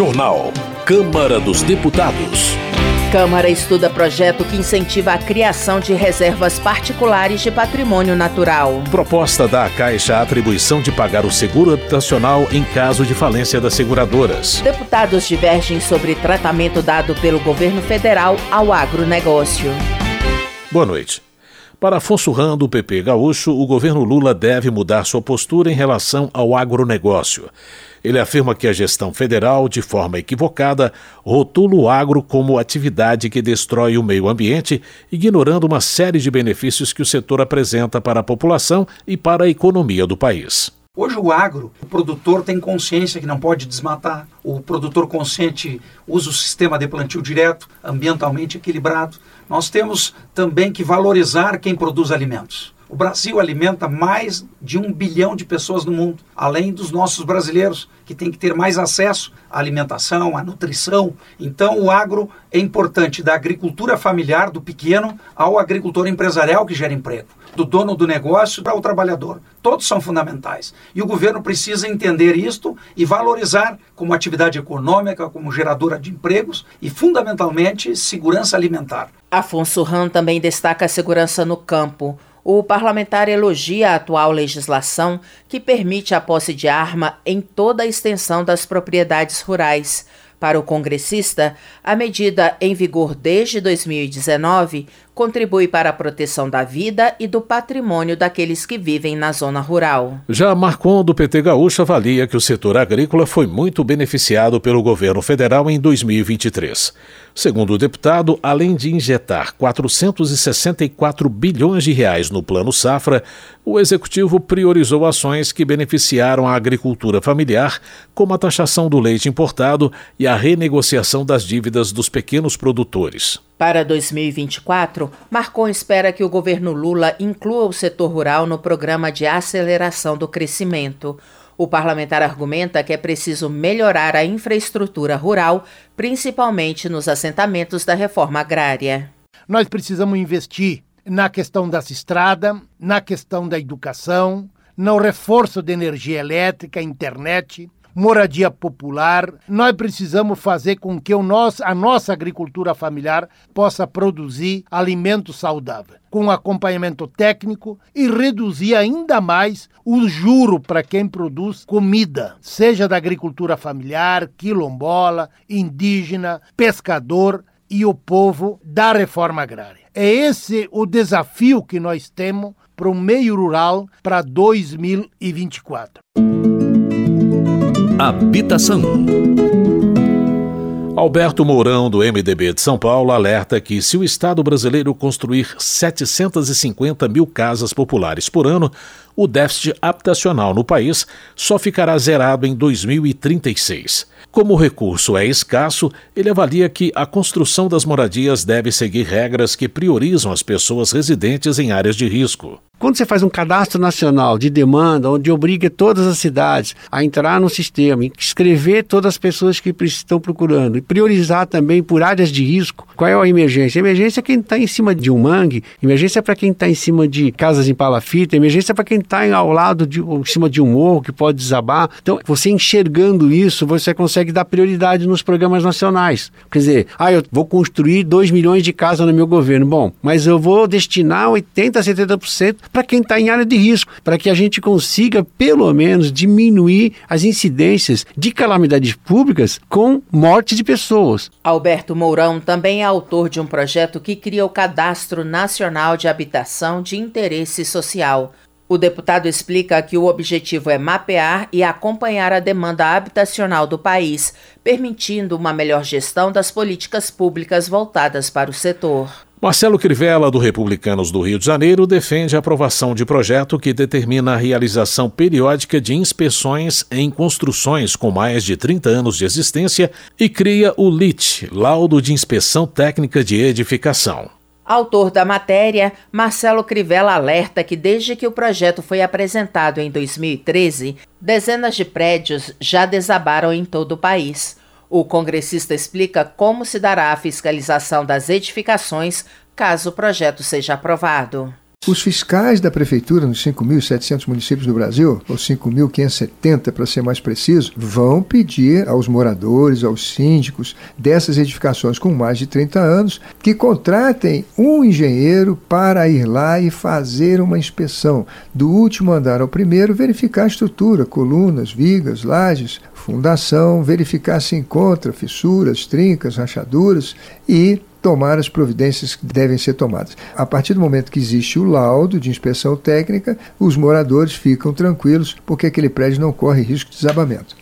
Jornal. Câmara dos Deputados. Câmara estuda projeto que incentiva a criação de reservas particulares de patrimônio natural. Proposta da Caixa a atribuição de pagar o seguro habitacional em caso de falência das seguradoras. Deputados divergem sobre tratamento dado pelo governo federal ao agronegócio. Boa noite. Para Afonso Ram, do PP Gaúcho, o governo Lula deve mudar sua postura em relação ao agronegócio. Ele afirma que a gestão federal, de forma equivocada, rotula o agro como atividade que destrói o meio ambiente, ignorando uma série de benefícios que o setor apresenta para a população e para a economia do país. Hoje o agro, o produtor tem consciência que não pode desmatar, o produtor consciente usa o sistema de plantio direto, ambientalmente equilibrado. Nós temos também que valorizar quem produz alimentos. O Brasil alimenta mais de um bilhão de pessoas no mundo, além dos nossos brasileiros, que têm que ter mais acesso à alimentação, à nutrição. Então, o agro é importante da agricultura familiar, do pequeno, ao agricultor empresarial que gera emprego, do dono do negócio ao trabalhador. Todos são fundamentais. E o governo precisa entender isto e valorizar como atividade econômica, como geradora de empregos e, fundamentalmente, segurança alimentar. Afonso Ram também destaca a segurança no campo. O parlamentar elogia a atual legislação que permite a posse de arma em toda a extensão das propriedades rurais. Para o congressista, a medida em vigor desde 2019 contribui para a proteção da vida e do patrimônio daqueles que vivem na zona rural. Já Marcon, do PT Gaúcho, avalia que o setor agrícola foi muito beneficiado pelo governo federal em 2023. Segundo o deputado, além de injetar 464 bilhões de reais no Plano Safra, o executivo priorizou ações que beneficiaram a agricultura familiar, como a taxação do leite importado e a renegociação das dívidas dos pequenos produtores. Para 2024, Marcon espera que o governo Lula inclua o setor rural no programa de aceleração do crescimento. O parlamentar argumenta que é preciso melhorar a infraestrutura rural, principalmente nos assentamentos da reforma agrária. Nós precisamos investir na questão das estradas, na questão da educação, no reforço de energia elétrica, internet, moradia popular. Nós precisamos fazer com que o nosso, a nossa agricultura familiar possa produzir alimentos saudáveis, com acompanhamento técnico e reduzir ainda mais o juro para quem produz comida, seja da agricultura familiar, quilombola, indígena, pescador e o povo da reforma agrária. É esse o desafio que nós temos para o meio rural para 2024. Habitação. Alberto Mourão, do MDB de São Paulo, alerta que se o Estado brasileiro construir 750 mil casas populares por ano, o déficit habitacional no país só ficará zerado em 2036. Como o recurso é escasso, ele avalia que a construção das moradias deve seguir regras que priorizam as pessoas residentes em áreas de risco. Quando você faz um cadastro nacional de demanda, onde obriga todas as cidades a entrar no sistema, escrever todas as pessoas que estão procurando e priorizar também por áreas de risco, qual é a emergência? Emergência é quem está em cima de um mangue, emergência é para quem está em cima de casas em palafita, emergência é para quem está ao lado de em cima de um morro que pode desabar. Então, você enxergando isso, você consegue dar prioridade nos programas nacionais. Quer dizer, ah, eu vou construir 2 milhões de casas no meu governo. Bom, mas eu vou destinar 80% a 70% para quem está em área de risco, para que a gente consiga, pelo menos, diminuir as incidências de calamidades públicas com morte de pessoas. Alberto Mourão também é autor de um projeto que cria o Cadastro Nacional de Habitação de Interesse Social. O deputado explica que o objetivo é mapear e acompanhar a demanda habitacional do país, permitindo uma melhor gestão das políticas públicas voltadas para o setor. Marcelo Crivella, do Republicanos do Rio de Janeiro, defende a aprovação de projeto que determina a realização periódica de inspeções em construções com mais de 30 anos de existência e cria o LIT, Laudo de Inspeção Técnica de Edificação. Autor da matéria, Marcelo Crivella alerta que desde que o projeto foi apresentado em 2013, dezenas de prédios já desabaram em todo o país. O congressista explica como se dará a fiscalização das edificações caso o projeto seja aprovado. Os fiscais da prefeitura nos 5.700 municípios do Brasil, ou 5.570 para ser mais preciso, vão pedir aos moradores, aos síndicos dessas edificações com mais de 30 anos que contratem um engenheiro para ir lá e fazer uma inspeção. Do último andar ao primeiro, verificar a estrutura, colunas, vigas, lajes, fundação, verificar se encontra fissuras, trincas, rachaduras e tomar as providências que devem ser tomadas. A partir do momento que existe o laudo de inspeção técnica, os moradores ficam tranquilos porque aquele prédio não corre risco de desabamento.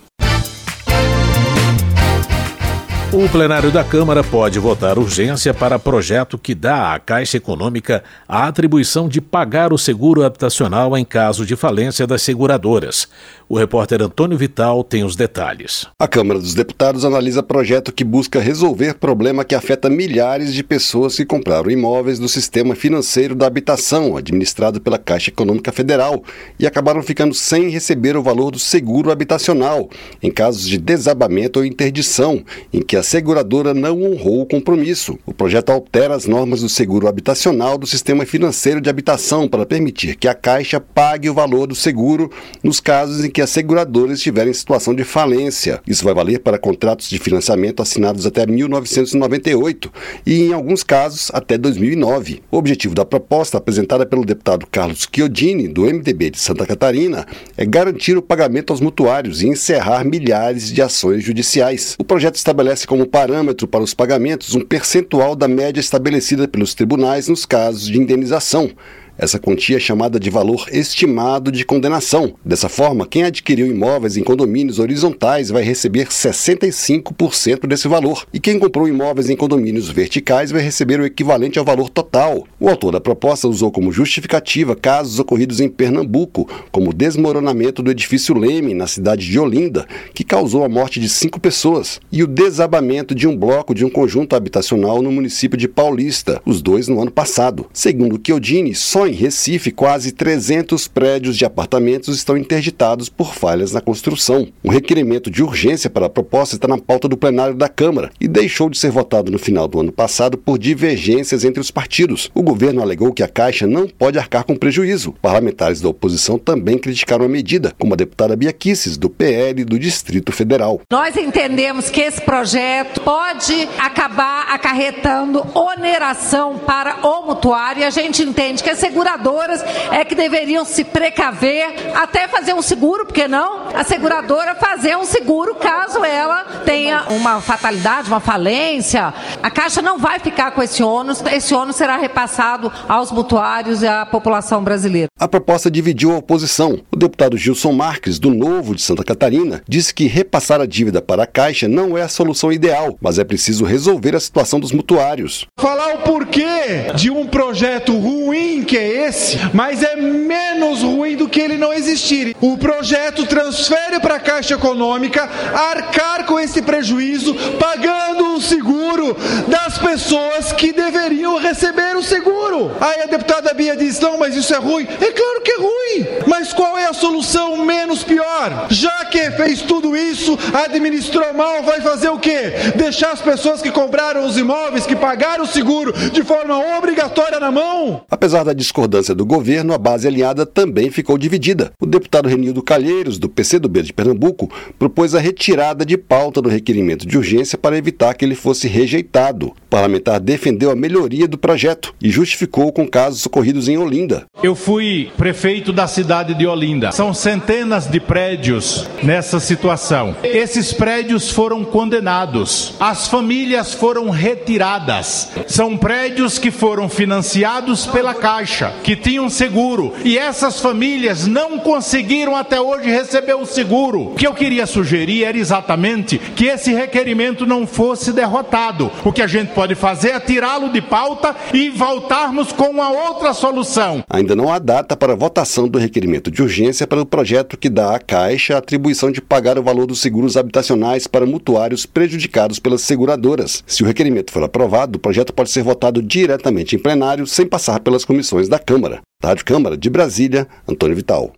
O plenário da Câmara pode votar urgência para projeto que dá à Caixa Econômica a atribuição de pagar o seguro habitacional em caso de falência das seguradoras. O repórter Antônio Vital tem os detalhes. A Câmara dos Deputados analisa projeto que busca resolver problema que afeta milhares de pessoas que compraram imóveis do sistema financeiro da habitação, administrado pela Caixa Econômica Federal, e acabaram ficando sem receber o valor do seguro habitacional, em casos de desabamento ou interdição, em que a seguradora não honrou o compromisso. O projeto altera as normas do seguro habitacional do sistema financeiro de habitação para permitir que a Caixa pague o valor do seguro nos casos em que as seguradoras estiverem em situação de falência. Isso vai valer para contratos de financiamento assinados até 1998 e, em alguns casos, até 2009. O objetivo da proposta, apresentada pelo deputado Carlos Chiodini, do MDB de Santa Catarina, é garantir o pagamento aos mutuários e encerrar milhares de ações judiciais. O projeto estabelece como parâmetro para os pagamentos um percentual da média estabelecida pelos tribunais nos casos de indenização. Essa quantia é chamada de valor estimado de condenação. Dessa forma, quem adquiriu imóveis em condomínios horizontais vai receber 65% desse valor, e quem comprou imóveis em condomínios verticais vai receber o equivalente ao valor total. O autor da proposta usou como justificativa casos ocorridos em Pernambuco, como o desmoronamento do edifício Leme, na cidade de Olinda, que causou a morte de cinco pessoas, e o desabamento de um bloco de um conjunto habitacional no município de Paulista, os dois no ano passado. Segundo Chiodini, só em Recife, quase 300 prédios de apartamentos estão interditados por falhas na construção. Um requerimento de urgência para a proposta está na pauta do plenário da Câmara e deixou de ser votado no final do ano passado por divergências entre os partidos. O governo alegou que a Caixa não pode arcar com prejuízo. Parlamentares da oposição também criticaram a medida, como a deputada Bia do PL do Distrito Federal. Nós entendemos que esse projeto pode acabar acarretando oneração para o mutuário e a gente entende que a segurança seguradoras é que deveriam se precaver, até fazer um seguro, porque não? A seguradora fazer um seguro caso ela tenha uma fatalidade, uma falência. A Caixa não vai ficar com esse ônus, esse ônus será repassado aos mutuários e à população brasileira. A proposta dividiu a oposição. O deputado Gilson Marques, do Novo de Santa Catarina, disse que repassar a dívida para a Caixa não é a solução ideal, mas é preciso resolver a situação dos mutuários. Falar o porquê de um projeto ruim que é esse, mas é menos ruim do que ele não existir. O projeto transfere para a Caixa Econômica arcar com esse prejuízo, pagando seguro das pessoas que deveriam receber o seguro. Aí a deputada Bia diz: não, mas isso é ruim. É claro que é ruim, mas qual é a solução menos pior? Já que fez tudo isso, administrou mal, vai fazer o quê? Deixar as pessoas que compraram os imóveis, que pagaram o seguro de forma obrigatória na mão? Apesar da discordância do governo, a base aliada também ficou dividida. O deputado Renildo Calheiros, do PCdoB de Pernambuco, propôs a retirada de pauta do requerimento de urgência para evitar que ele fosse rejeitado. O parlamentar defendeu a melhoria do projeto e justificou com casos ocorridos em Olinda. Eu fui prefeito da cidade de Olinda. São centenas de prédios nessa situação. Esses prédios foram condenados. As famílias foram retiradas. São prédios que foram financiados pela Caixa, que tinham seguro. E essas famílias não conseguiram até hoje receber o seguro. O que eu queria sugerir era exatamente que esse requerimento não fosse derrotado. O que a gente pode fazer é tirá-lo de pauta e voltarmos com uma outra solução. Ainda não há data para votação do requerimento de urgência para o projeto que dá à Caixa a atribuição de pagar o valor dos seguros habitacionais para mutuários prejudicados pelas seguradoras. Se o requerimento for aprovado, o projeto pode ser votado diretamente em plenário sem passar pelas comissões da Câmara. Da Rádio Câmara de Brasília, Antônio Vital.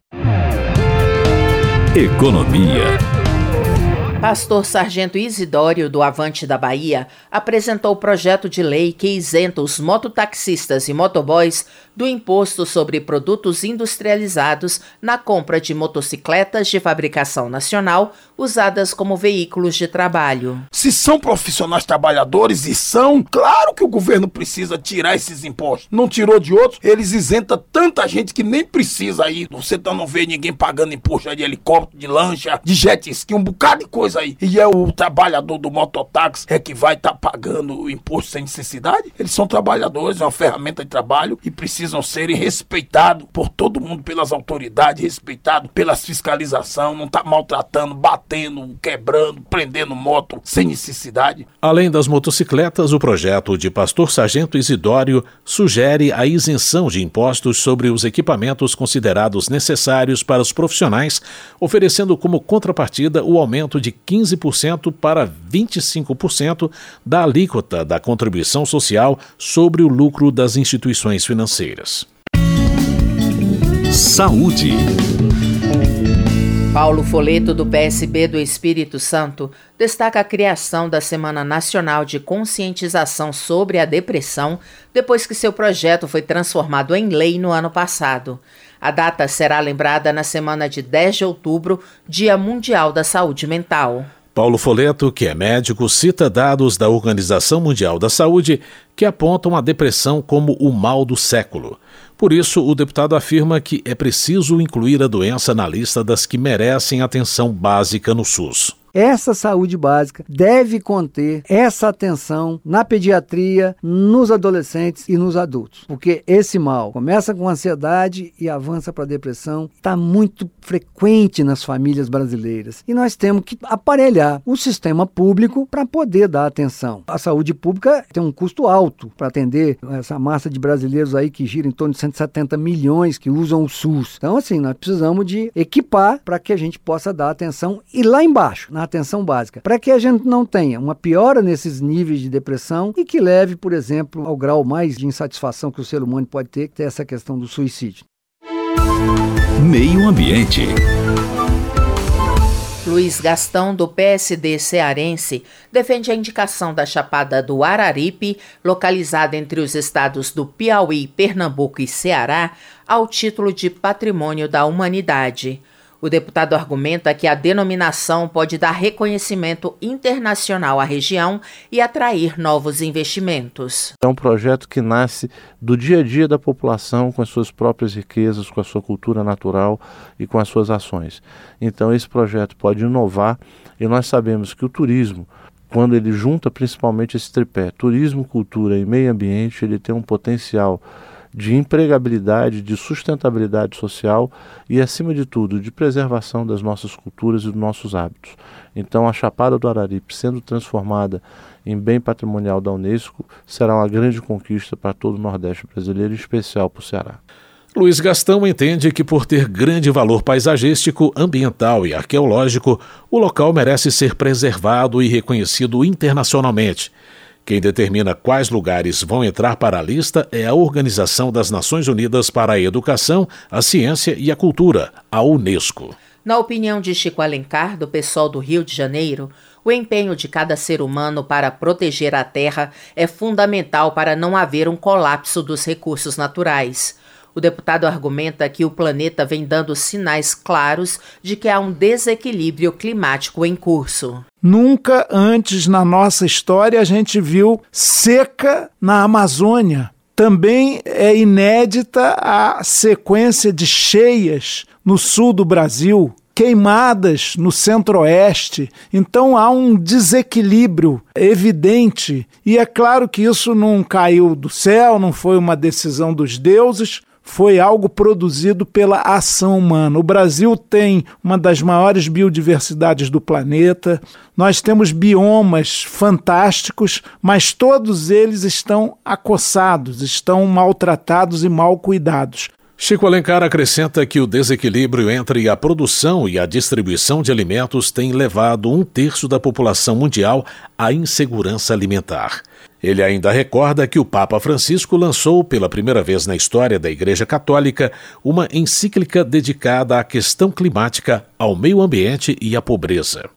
Economia. Pastor Sargento Isidório, do Avante da Bahia, apresentou o projeto de lei que isenta os mototaxistas e motoboys do imposto sobre produtos industrializados na compra de motocicletas de fabricação nacional usadas como veículos de trabalho. Se são profissionais trabalhadores e são, claro que o governo precisa tirar esses impostos. Não tirou de outros, eles isentam tanta gente que nem precisa ir. Você não vê ninguém pagando imposto de helicóptero, de lancha, de jet ski, um bocado de coisa aí. E é o trabalhador do mototáxi é que vai estar tá pagando o imposto sem necessidade? Eles são trabalhadores, é uma ferramenta de trabalho e precisam serem respeitados por todo mundo, pelas autoridades, respeitados pelas fiscalização, não tá maltratando, batendo, quebrando, prendendo moto sem necessidade. Além das motocicletas, o projeto de Pastor Sargento Isidório sugere a isenção de impostos sobre os equipamentos considerados necessários para os profissionais, oferecendo como contrapartida o aumento de 15% para 25% da alíquota da contribuição social sobre o lucro das instituições financeiras. Saúde. Paulo Foleto, do PSB do Espírito Santo, destaca a criação da Semana Nacional de Conscientização sobre a Depressão depois que seu projeto foi transformado em lei no ano passado. A data será lembrada na semana de 10 de outubro, Dia Mundial da Saúde Mental. Paulo Foleto, que é médico, cita dados da Organização Mundial da Saúde que apontam a depressão como o mal do século. Por isso, o deputado afirma que é preciso incluir a doença na lista das que merecem atenção básica no SUS. Essa saúde básica deve conter essa atenção na pediatria, nos adolescentes e nos adultos, porque esse mal começa com ansiedade e avança para depressão, está muito frequente nas famílias brasileiras e nós temos que aparelhar o sistema público para poder dar atenção. A saúde pública tem um custo alto para atender essa massa de brasileiros aí que gira em torno de 170 milhões que usam o SUS. Então, assim, nós precisamos de equipar para que a gente possa dar atenção e lá embaixo, na atenção básica, para que a gente não tenha uma piora nesses níveis de depressão e que leve, por exemplo, ao grau mais de insatisfação que o ser humano pode ter, que é essa questão do suicídio. Meio Ambiente. Luiz Gastão, do PSD cearense, defende a indicação da Chapada do Araripe, localizada entre os estados do Piauí, Pernambuco e Ceará, ao título de Patrimônio da Humanidade. O deputado argumenta que a denominação pode dar reconhecimento internacional à região e atrair novos investimentos. É um projeto que nasce do dia a dia da população, com as suas próprias riquezas, com a sua cultura natural e com as suas ações. Então, esse projeto pode inovar e nós sabemos que o turismo quando ele junta principalmente esse tripé, turismo, cultura e meio ambiente, ele tem um potencial de empregabilidade, de sustentabilidade social e, acima de tudo, de preservação das nossas culturas e dos nossos hábitos. Então, a Chapada do Araripe, sendo transformada em bem patrimonial da Unesco, será uma grande conquista para todo o Nordeste brasileiro, em especial para o Ceará. Luiz Gastão entende que, por ter grande valor paisagístico, ambiental e arqueológico, o local merece ser preservado e reconhecido internacionalmente quem determina quais lugares vão entrar para a lista é a Organização das Nações Unidas para a Educação, a Ciência e a Cultura, a Unesco. Na opinião de Chico Alencar, do pessoal do Rio de Janeiro, o empenho de cada ser humano para proteger a Terra é fundamental para não haver um colapso dos recursos naturais. O deputado argumenta que o planeta vem dando sinais claros de que há um desequilíbrio climático em curso. Nunca antes na nossa história a gente viu seca na Amazônia. Também é inédita a sequência de cheias no sul do Brasil, queimadas no centro-oeste. Então há um desequilíbrio evidente. E é claro que isso não caiu do céu, não foi uma decisão dos deuses, foi algo produzido pela ação humana. O Brasil tem uma das maiores biodiversidades do planeta, nós temos biomas fantásticos, mas todos eles estão acossados, estão maltratados e mal cuidados. Chico Alencar acrescenta que o desequilíbrio entre a produção e a distribuição de alimentos tem levado um terço da população mundial à insegurança alimentar. Ele ainda recorda que o Papa Francisco lançou pela primeira vez na história da Igreja Católica uma encíclica dedicada à questão climática, ao meio ambiente e à pobreza.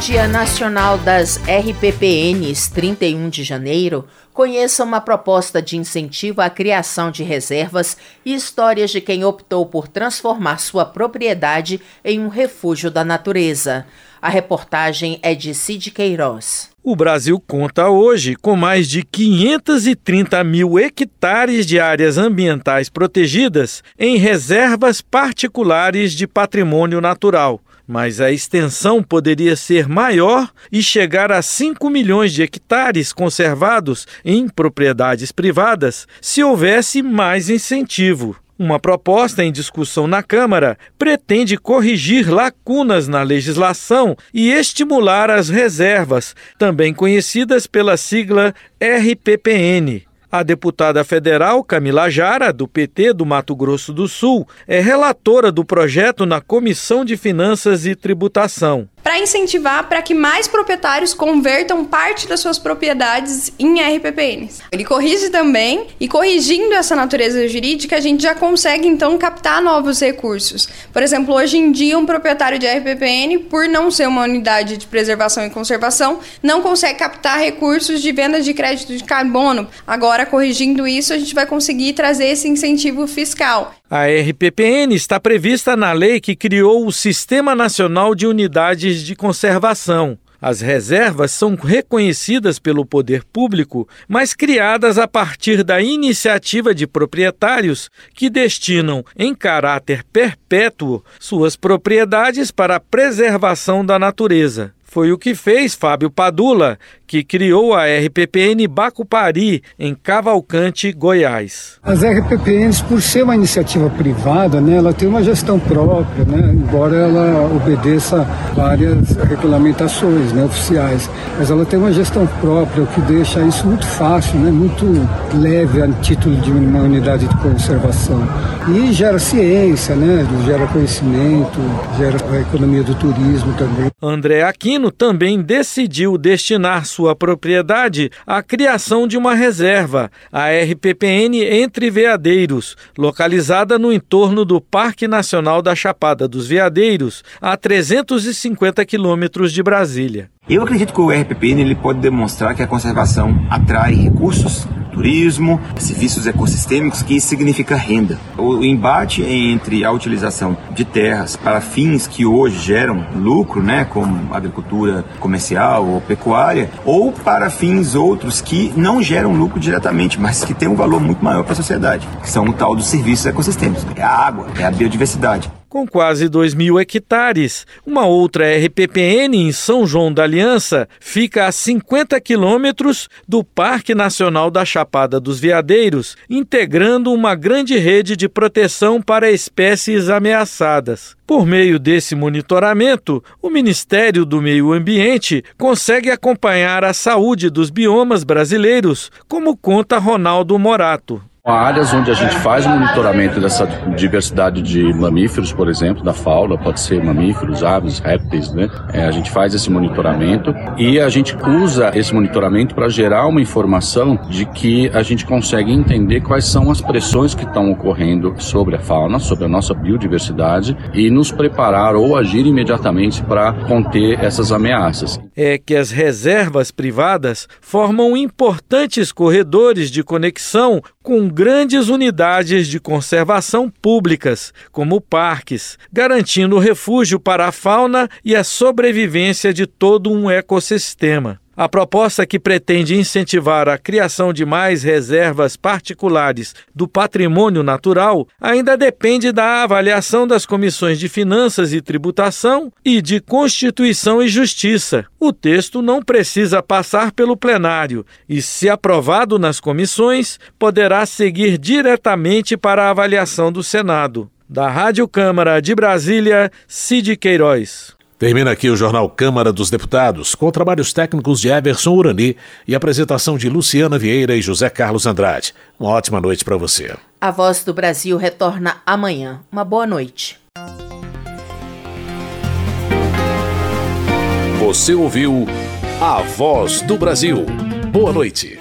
Dia Nacional das RPPNs, 31 de janeiro, conheça uma proposta de incentivo à criação de reservas e histórias de quem optou por transformar sua propriedade em um refúgio da natureza. A reportagem é de Cid Queiroz. O Brasil conta hoje com mais de 530 mil hectares de áreas ambientais protegidas em reservas particulares de patrimônio natural mas a extensão poderia ser maior e chegar a 5 milhões de hectares conservados em propriedades privadas se houvesse mais incentivo. Uma proposta em discussão na Câmara pretende corrigir lacunas na legislação e estimular as reservas, também conhecidas pela sigla RPPN. A deputada federal Camila Jara, do PT do Mato Grosso do Sul, é relatora do projeto na Comissão de Finanças e Tributação para incentivar para que mais proprietários convertam parte das suas propriedades em RPPNs. Ele corrige também, e corrigindo essa natureza jurídica, a gente já consegue então captar novos recursos. Por exemplo, hoje em dia, um proprietário de RPPN, por não ser uma unidade de preservação e conservação, não consegue captar recursos de venda de crédito de carbono. Agora, corrigindo isso, a gente vai conseguir trazer esse incentivo fiscal. A RPPN está prevista na lei que criou o Sistema Nacional de Unidades de Conservação. As reservas são reconhecidas pelo poder público, mas criadas a partir da iniciativa de proprietários que destinam, em caráter perpétuo, suas propriedades para a preservação da natureza. Foi o que fez Fábio Padula, que criou a RPPN Bacupari, em Cavalcante, Goiás. As RPPNs, por ser uma iniciativa privada, né, ela tem uma gestão própria, né, embora ela obedeça várias regulamentações né, oficiais. Mas ela tem uma gestão própria, o que deixa isso muito fácil, né, muito leve a título de uma unidade de conservação. E gera ciência, né, gera conhecimento, gera a economia do turismo também. André Aquino também decidiu destinar sua propriedade à criação de uma reserva, a RPPN Entre Veadeiros, localizada no entorno do Parque Nacional da Chapada dos Veadeiros, a 350 quilômetros de Brasília. Eu acredito que o RPPN ele pode demonstrar que a conservação atrai recursos turismo, serviços ecossistêmicos, que significa renda. O embate entre a utilização de terras para fins que hoje geram lucro, né, como agricultura comercial ou pecuária, ou para fins outros que não geram lucro diretamente, mas que têm um valor muito maior para a sociedade, que são o tal dos serviços ecossistêmicos. É a água, é a biodiversidade com quase 2 mil hectares. Uma outra RPPN em São João da Aliança fica a 50 quilômetros do Parque Nacional da Chapada dos Veadeiros, integrando uma grande rede de proteção para espécies ameaçadas. Por meio desse monitoramento, o Ministério do Meio Ambiente consegue acompanhar a saúde dos biomas brasileiros, como conta Ronaldo Morato. Áreas onde a gente faz monitoramento dessa diversidade de mamíferos, por exemplo, da fauna, pode ser mamíferos, aves, répteis, né? É, a gente faz esse monitoramento e a gente usa esse monitoramento para gerar uma informação de que a gente consegue entender quais são as pressões que estão ocorrendo sobre a fauna, sobre a nossa biodiversidade e nos preparar ou agir imediatamente para conter essas ameaças. É que as reservas privadas formam importantes corredores de conexão com grandes unidades de conservação públicas, como parques, garantindo refúgio para a fauna e a sobrevivência de todo um ecossistema. A proposta que pretende incentivar a criação de mais reservas particulares do patrimônio natural ainda depende da avaliação das comissões de Finanças e Tributação e de Constituição e Justiça. O texto não precisa passar pelo plenário e, se aprovado nas comissões, poderá seguir diretamente para a avaliação do Senado. Da Rádio Câmara de Brasília, Cid Queiroz. Termina aqui o Jornal Câmara dos Deputados, com trabalhos técnicos de Everson Urani e apresentação de Luciana Vieira e José Carlos Andrade. Uma ótima noite para você. A Voz do Brasil retorna amanhã. Uma boa noite. Você ouviu A Voz do Brasil. Boa noite.